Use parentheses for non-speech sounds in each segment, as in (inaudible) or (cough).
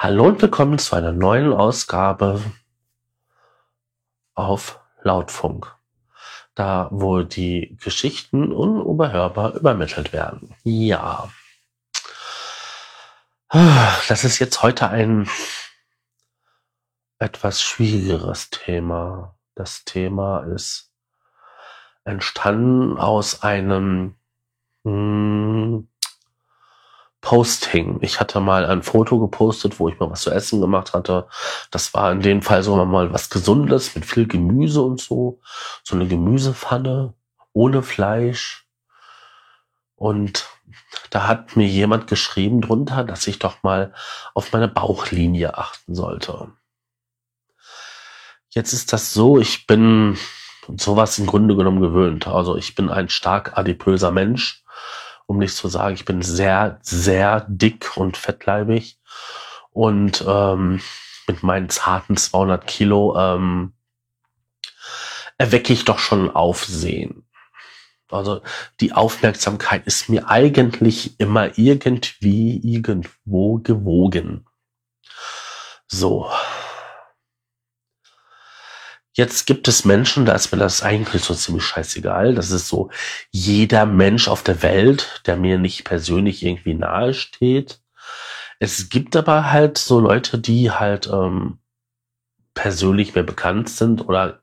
Hallo und willkommen zu einer neuen Ausgabe auf Lautfunk. Da, wo die Geschichten unüberhörbar übermittelt werden. Ja. Das ist jetzt heute ein etwas schwierigeres Thema. Das Thema ist entstanden aus einem hm, Posting. Ich hatte mal ein Foto gepostet, wo ich mal was zu essen gemacht hatte. Das war in dem Fall so mal was Gesundes mit viel Gemüse und so. So eine Gemüsepfanne ohne Fleisch. Und da hat mir jemand geschrieben drunter, dass ich doch mal auf meine Bauchlinie achten sollte. Jetzt ist das so, ich bin sowas im Grunde genommen gewöhnt. Also ich bin ein stark adipöser Mensch um nicht zu sagen, ich bin sehr, sehr dick und fettleibig und ähm, mit meinen zarten 200 Kilo ähm, erwecke ich doch schon Aufsehen. Also die Aufmerksamkeit ist mir eigentlich immer irgendwie irgendwo gewogen. So, Jetzt gibt es Menschen, da ist mir das eigentlich so ziemlich scheißegal. Das ist so jeder Mensch auf der Welt, der mir nicht persönlich irgendwie nahe steht. Es gibt aber halt so Leute, die halt ähm, persönlich mir bekannt sind oder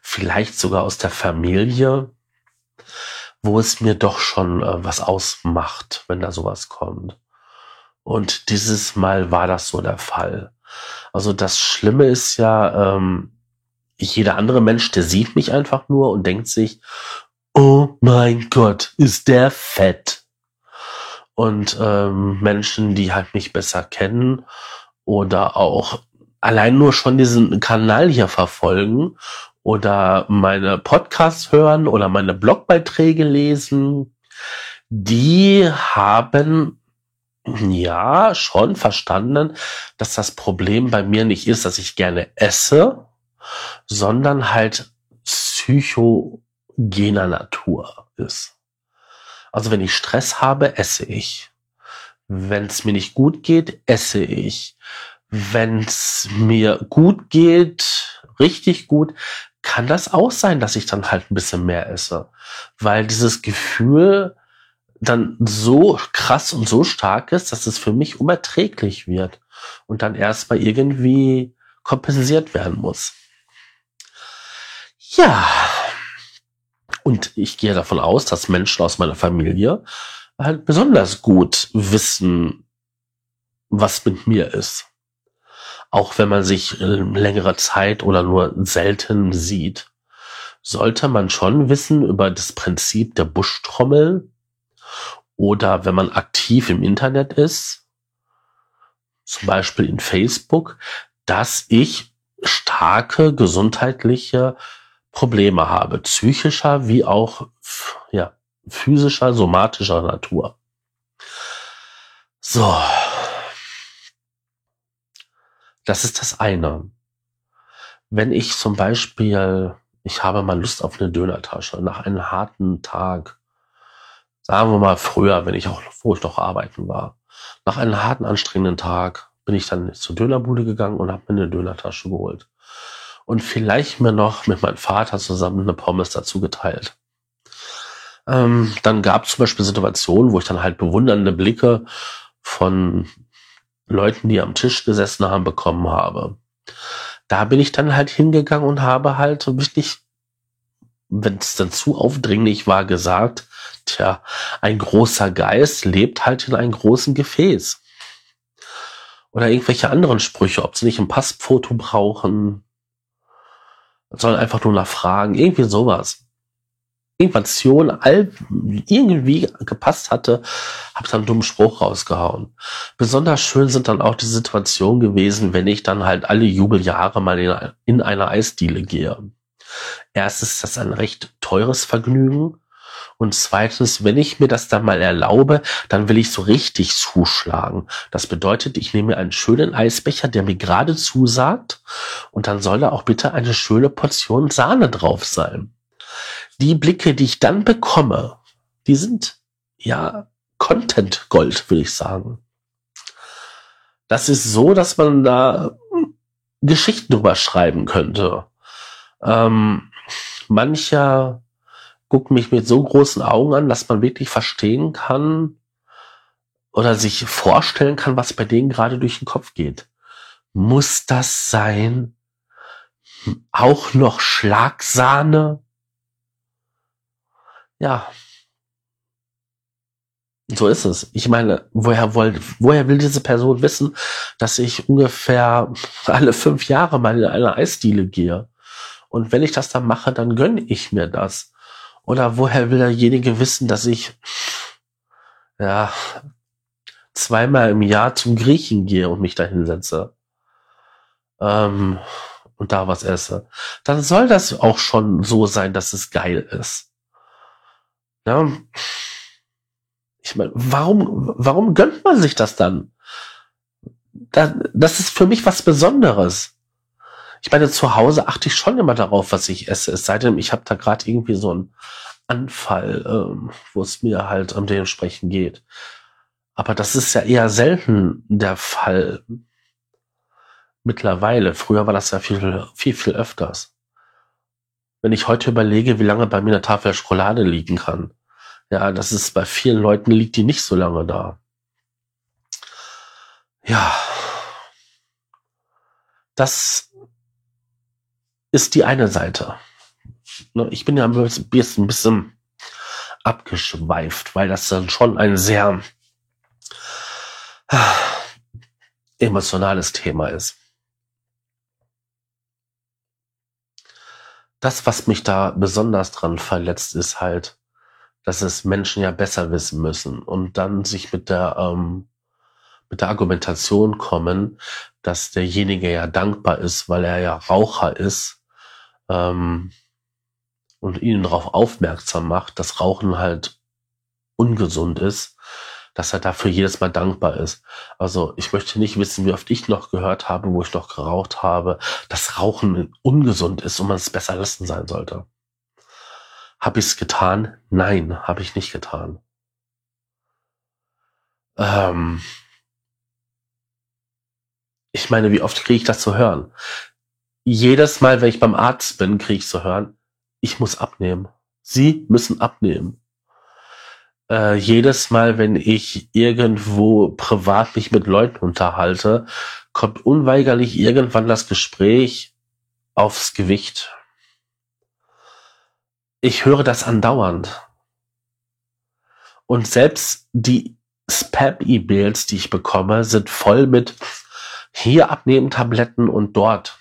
vielleicht sogar aus der Familie, wo es mir doch schon äh, was ausmacht, wenn da sowas kommt. Und dieses Mal war das so der Fall. Also das Schlimme ist ja, ähm, jeder andere Mensch, der sieht mich einfach nur und denkt sich, oh mein Gott, ist der fett. Und ähm, Menschen, die halt mich besser kennen oder auch allein nur schon diesen Kanal hier verfolgen oder meine Podcasts hören oder meine Blogbeiträge lesen, die haben ja schon verstanden, dass das Problem bei mir nicht ist, dass ich gerne esse, sondern halt psychogener Natur ist. Also wenn ich Stress habe, esse ich. Wenn es mir nicht gut geht, esse ich. Wenn es mir gut geht, richtig gut, kann das auch sein, dass ich dann halt ein bisschen mehr esse. Weil dieses Gefühl dann so krass und so stark ist, dass es für mich unerträglich wird und dann erstmal irgendwie kompensiert werden muss. Ja. Und ich gehe davon aus, dass Menschen aus meiner Familie halt besonders gut wissen, was mit mir ist. Auch wenn man sich längere Zeit oder nur selten sieht, sollte man schon wissen über das Prinzip der Buschtrommel oder wenn man aktiv im Internet ist, zum Beispiel in Facebook, dass ich starke gesundheitliche Probleme habe, psychischer wie auch ja, physischer, somatischer Natur. So. Das ist das eine. Wenn ich zum Beispiel, ich habe mal Lust auf eine Dönertasche nach einem harten Tag, sagen wir mal früher, wenn ich auch, wo ich noch arbeiten war, nach einem harten, anstrengenden Tag bin ich dann zur Dönerbude gegangen und habe mir eine Dönertasche geholt und vielleicht mir noch mit meinem Vater zusammen eine Pommes dazu geteilt. Ähm, dann gab es zum Beispiel Situationen, wo ich dann halt bewundernde Blicke von Leuten, die am Tisch gesessen haben, bekommen habe. Da bin ich dann halt hingegangen und habe halt wirklich, wenn es dann zu aufdringlich war, gesagt, tja, ein großer Geist lebt halt in einem großen Gefäß. Oder irgendwelche anderen Sprüche, ob sie nicht ein Passfoto brauchen, sondern einfach nur nach Fragen, irgendwie sowas. Information all, irgendwie gepasst hatte, habe dann einen dummen Spruch rausgehauen. Besonders schön sind dann auch die Situationen gewesen, wenn ich dann halt alle Jubeljahre mal in, in eine Eisdiele gehe. Erstens ist das ein recht teures Vergnügen. Und zweitens, wenn ich mir das dann mal erlaube, dann will ich so richtig zuschlagen. Das bedeutet, ich nehme einen schönen Eisbecher, der mir gerade zusagt, und dann soll da auch bitte eine schöne Portion Sahne drauf sein. Die Blicke, die ich dann bekomme, die sind ja Content Gold, würde ich sagen. das ist so, dass man da Geschichten drüber schreiben könnte. Ähm, mancher guckt mich mit so großen Augen an, dass man wirklich verstehen kann oder sich vorstellen kann, was bei denen gerade durch den Kopf geht. Muss das sein? Auch noch Schlagsahne? Ja. So ist es. Ich meine, woher, wollt, woher will diese Person wissen, dass ich ungefähr alle fünf Jahre mal in eine Eisdiele gehe? Und wenn ich das dann mache, dann gönne ich mir das. Oder woher will derjenige wissen, dass ich ja zweimal im Jahr zum Griechen gehe und mich da hinsetze ähm, und da was esse? Dann soll das auch schon so sein, dass es geil ist. Ja. Ich meine, warum, warum gönnt man sich das dann? das ist für mich was Besonderes. Ich meine, zu Hause achte ich schon immer darauf, was ich esse. Es sei denn, ich habe da gerade irgendwie so einen Anfall, ähm, wo es mir halt um dementsprechend geht. Aber das ist ja eher selten der Fall. Mittlerweile. Früher war das ja viel, viel, viel öfters. Wenn ich heute überlege, wie lange bei mir eine Tafel Schokolade liegen kann. Ja, das ist bei vielen Leuten liegt die nicht so lange da. Ja. Das ist die eine Seite. Ne, ich bin ja ein bisschen abgeschweift, weil das dann schon ein sehr emotionales Thema ist. Das, was mich da besonders dran verletzt, ist halt, dass es Menschen ja besser wissen müssen und dann sich mit der ähm, mit der Argumentation kommen, dass derjenige ja dankbar ist, weil er ja Raucher ist. Ähm, und ihnen darauf aufmerksam macht, dass Rauchen halt ungesund ist, dass er dafür jedes Mal dankbar ist. Also ich möchte nicht wissen, wie oft ich noch gehört habe, wo ich noch geraucht habe, dass Rauchen ungesund ist und man es besser lassen sein sollte. Habe ich es getan? Nein, habe ich nicht getan. Ähm ich meine, wie oft kriege ich das zu hören? Jedes Mal, wenn ich beim Arzt bin, kriege ich zu hören, ich muss abnehmen. Sie müssen abnehmen. Äh, jedes Mal, wenn ich irgendwo privat mich mit Leuten unterhalte, kommt unweigerlich irgendwann das Gespräch aufs Gewicht. Ich höre das andauernd. Und selbst die Spam-E-Mails, die ich bekomme, sind voll mit hier abnehmen Tabletten und dort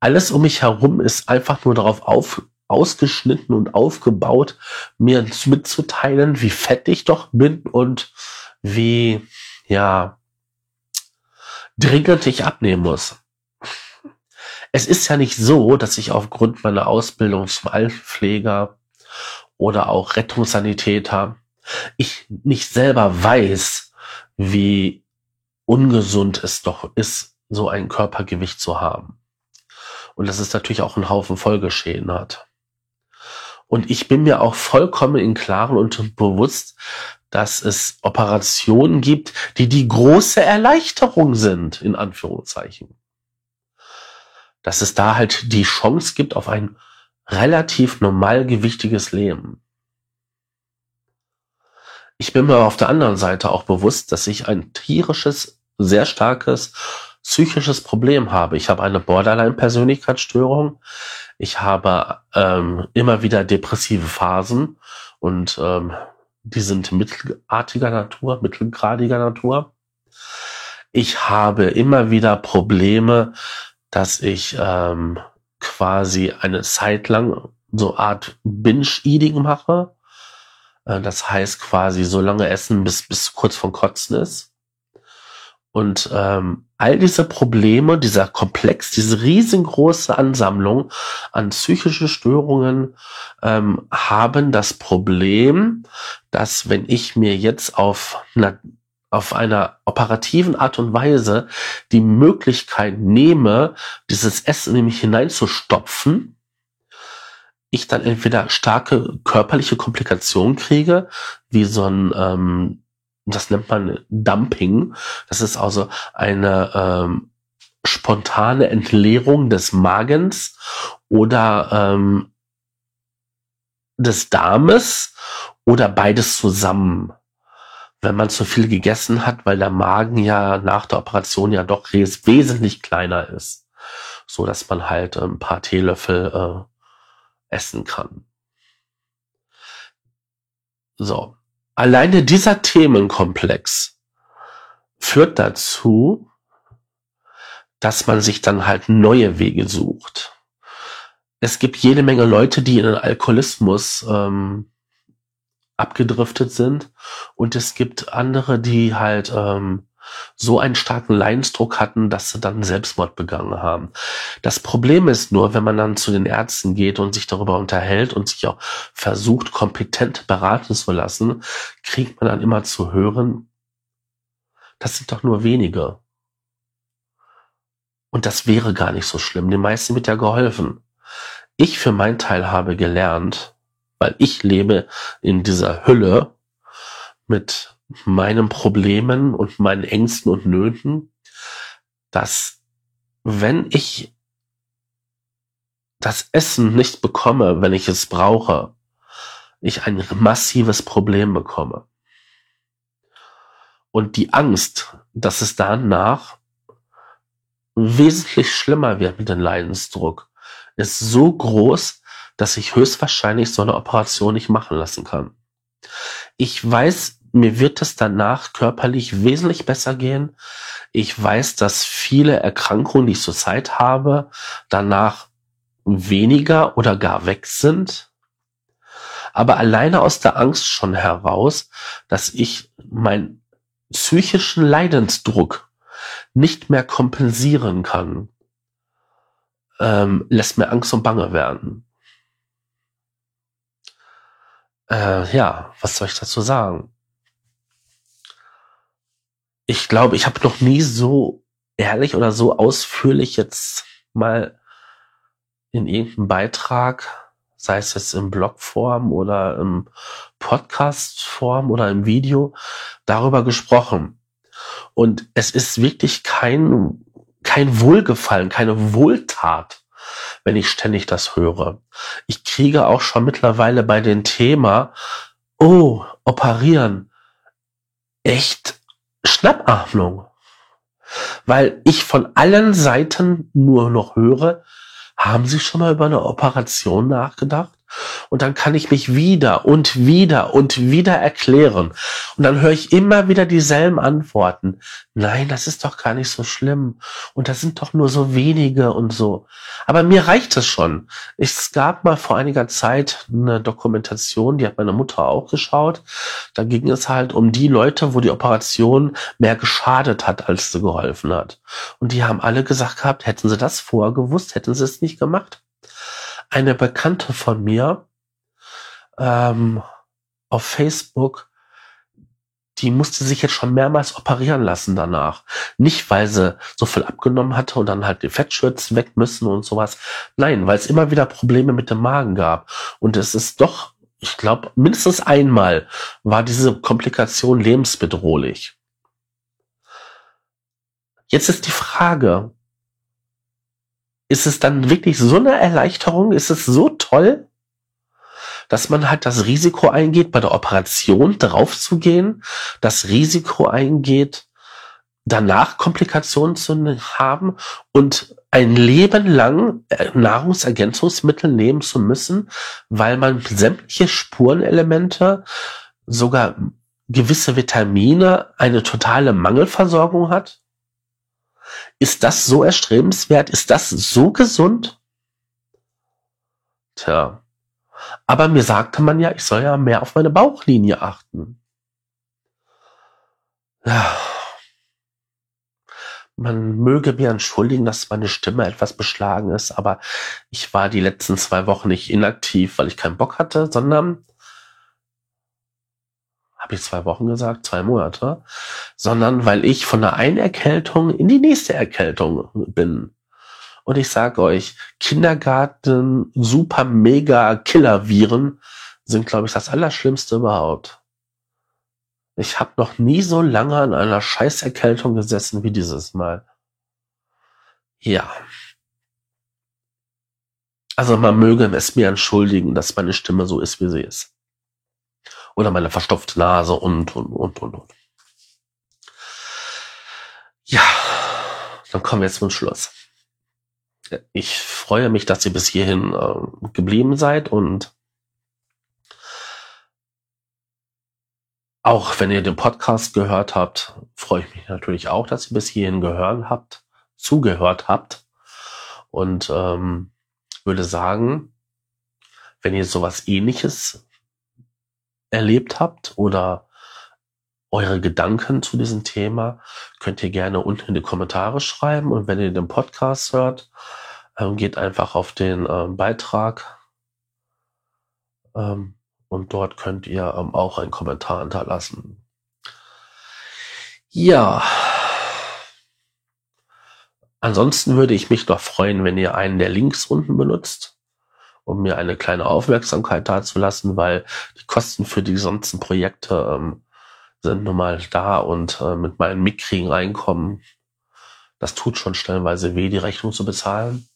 alles um mich herum ist einfach nur darauf auf, ausgeschnitten und aufgebaut, mir mitzuteilen, wie fett ich doch bin und wie, ja, dringend ich abnehmen muss. Es ist ja nicht so, dass ich aufgrund meiner Ausbildung zum Altenpfleger oder auch Rettungssanitäter ich nicht selber weiß, wie ungesund es doch ist, so ein Körpergewicht zu haben und dass es natürlich auch einen Haufen Folgeschäden hat. Und ich bin mir auch vollkommen im Klaren und bewusst, dass es Operationen gibt, die die große Erleichterung sind, in Anführungszeichen. Dass es da halt die Chance gibt auf ein relativ normalgewichtiges Leben. Ich bin mir auf der anderen Seite auch bewusst, dass ich ein tierisches, sehr starkes psychisches Problem habe. Ich habe eine Borderline-Persönlichkeitsstörung. Ich habe ähm, immer wieder depressive Phasen und ähm, die sind mittelartiger Natur, mittelgradiger Natur. Ich habe immer wieder Probleme, dass ich ähm, quasi eine Zeit lang so Art Binge-Eating mache. Äh, das heißt quasi so lange essen, bis, bis kurz von Kotzen ist. Und ähm, all diese Probleme, dieser Komplex, diese riesengroße Ansammlung an psychische Störungen ähm, haben das Problem, dass wenn ich mir jetzt auf einer, auf einer operativen Art und Weise die Möglichkeit nehme, dieses Essen nämlich hineinzustopfen, ich dann entweder starke körperliche Komplikationen kriege, wie so ein ähm, das nennt man Dumping. Das ist also eine ähm, spontane Entleerung des Magens oder ähm, des Darmes oder beides zusammen. Wenn man zu viel gegessen hat, weil der Magen ja nach der Operation ja doch wesentlich kleiner ist, so dass man halt ein paar Teelöffel äh, essen kann. So. Alleine dieser Themenkomplex führt dazu, dass man sich dann halt neue Wege sucht. Es gibt jede Menge Leute, die in den Alkoholismus ähm, abgedriftet sind und es gibt andere, die halt ähm, so einen starken Leidensdruck hatten, dass sie dann Selbstmord begangen haben. Das Problem ist nur, wenn man dann zu den Ärzten geht und sich darüber unterhält und sich auch versucht, kompetent beraten zu lassen, kriegt man dann immer zu hören, das sind doch nur wenige. Und das wäre gar nicht so schlimm. Den meisten wird ja geholfen. Ich für meinen Teil habe gelernt, weil ich lebe in dieser Hülle mit meinen Problemen und meinen Ängsten und Nöten, dass wenn ich das Essen nicht bekomme, wenn ich es brauche, ich ein massives Problem bekomme. Und die Angst, dass es danach wesentlich schlimmer wird mit dem Leidensdruck, ist so groß, dass ich höchstwahrscheinlich so eine Operation nicht machen lassen kann. Ich weiß, mir wird es danach körperlich wesentlich besser gehen. Ich weiß, dass viele Erkrankungen, die ich zurzeit habe, danach weniger oder gar weg sind. Aber alleine aus der Angst schon heraus, dass ich meinen psychischen Leidensdruck nicht mehr kompensieren kann, ähm, lässt mir Angst und Bange werden. Äh, ja, was soll ich dazu sagen? Ich glaube, ich habe noch nie so ehrlich oder so ausführlich jetzt mal in irgendeinem Beitrag, sei es jetzt in Blogform oder im Podcastform oder im Video, darüber gesprochen. Und es ist wirklich kein, kein Wohlgefallen, keine Wohltat, wenn ich ständig das höre. Ich kriege auch schon mittlerweile bei dem Thema, oh, operieren, echt Schnappatmung. Weil ich von allen Seiten nur noch höre, haben Sie schon mal über eine Operation nachgedacht? Und dann kann ich mich wieder und wieder und wieder erklären. Und dann höre ich immer wieder dieselben Antworten. Nein, das ist doch gar nicht so schlimm. Und das sind doch nur so wenige und so. Aber mir reicht es schon. Es gab mal vor einiger Zeit eine Dokumentation, die hat meine Mutter auch geschaut. Da ging es halt um die Leute, wo die Operation mehr geschadet hat, als sie geholfen hat. Und die haben alle gesagt gehabt, hätten sie das vorher gewusst, hätten sie es nicht gemacht eine Bekannte von mir ähm, auf Facebook, die musste sich jetzt schon mehrmals operieren lassen danach. Nicht, weil sie so viel abgenommen hatte und dann halt die Fettschürzen weg müssen und sowas. Nein, weil es immer wieder Probleme mit dem Magen gab. Und es ist doch, ich glaube, mindestens einmal war diese Komplikation lebensbedrohlich. Jetzt ist die Frage, ist es dann wirklich so eine Erleichterung? Ist es so toll, dass man halt das Risiko eingeht, bei der Operation draufzugehen, das Risiko eingeht, danach Komplikationen zu haben und ein Leben lang äh, Nahrungsergänzungsmittel nehmen zu müssen, weil man sämtliche Spurenelemente, sogar gewisse Vitamine, eine totale Mangelversorgung hat? Ist das so erstrebenswert? Ist das so gesund? Tja. Aber mir sagte man ja, ich soll ja mehr auf meine Bauchlinie achten. Ja. Man möge mir entschuldigen, dass meine Stimme etwas beschlagen ist, aber ich war die letzten zwei Wochen nicht inaktiv, weil ich keinen Bock hatte, sondern habe ich zwei Wochen gesagt, zwei Monate, sondern weil ich von der einen Erkältung in die nächste Erkältung bin. Und ich sage euch, Kindergarten, super mega Killer-Viren sind, glaube ich, das Allerschlimmste überhaupt. Ich habe noch nie so lange an einer Scheißerkältung gesessen wie dieses Mal. Ja. Also man möge es mir entschuldigen, dass meine Stimme so ist, wie sie ist. Oder meine verstopfte Nase und, und, und, und, und. Ja, dann kommen wir jetzt zum Schluss. Ich freue mich, dass ihr bis hierhin äh, geblieben seid und auch wenn ihr den Podcast gehört habt, freue ich mich natürlich auch, dass ihr bis hierhin gehört habt, zugehört habt und ähm, würde sagen, wenn ihr sowas ähnliches erlebt habt oder eure Gedanken zu diesem Thema könnt ihr gerne unten in die Kommentare schreiben. Und wenn ihr den Podcast hört, ähm, geht einfach auf den ähm, Beitrag ähm, und dort könnt ihr auch einen Kommentar hinterlassen. Ja. Ansonsten würde ich mich doch freuen, wenn ihr einen der Links unten benutzt, um mir eine kleine Aufmerksamkeit dazulassen, weil die Kosten für die sonstigen Projekte ähm, sind nun mal da und äh, mit meinem mickrigen Einkommen, das tut schon stellenweise weh, die Rechnung zu bezahlen.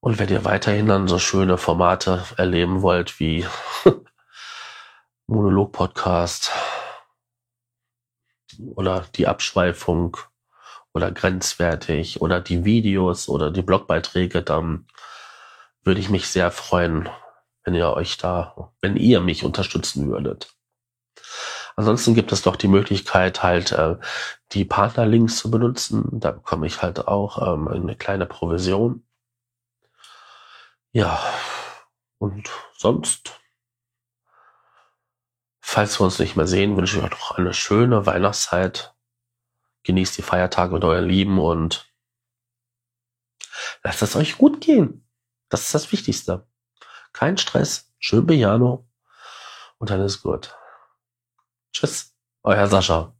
Und wenn ihr weiterhin dann so schöne Formate erleben wollt wie (laughs) Monolog-Podcast oder die Abschweifung oder grenzwertig oder die Videos oder die Blogbeiträge, dann würde ich mich sehr freuen, wenn ihr euch da, wenn ihr mich unterstützen würdet. Ansonsten gibt es doch die Möglichkeit, halt äh, die Partnerlinks zu benutzen. Da bekomme ich halt auch ähm, eine kleine Provision. Ja, und sonst, falls wir uns nicht mehr sehen, wünsche ich euch noch eine schöne Weihnachtszeit. Genießt die Feiertage mit euren Lieben und lasst es euch gut gehen. Das ist das Wichtigste. Kein Stress, schön Piano und dann ist gut. Tschüss, euer Sascha.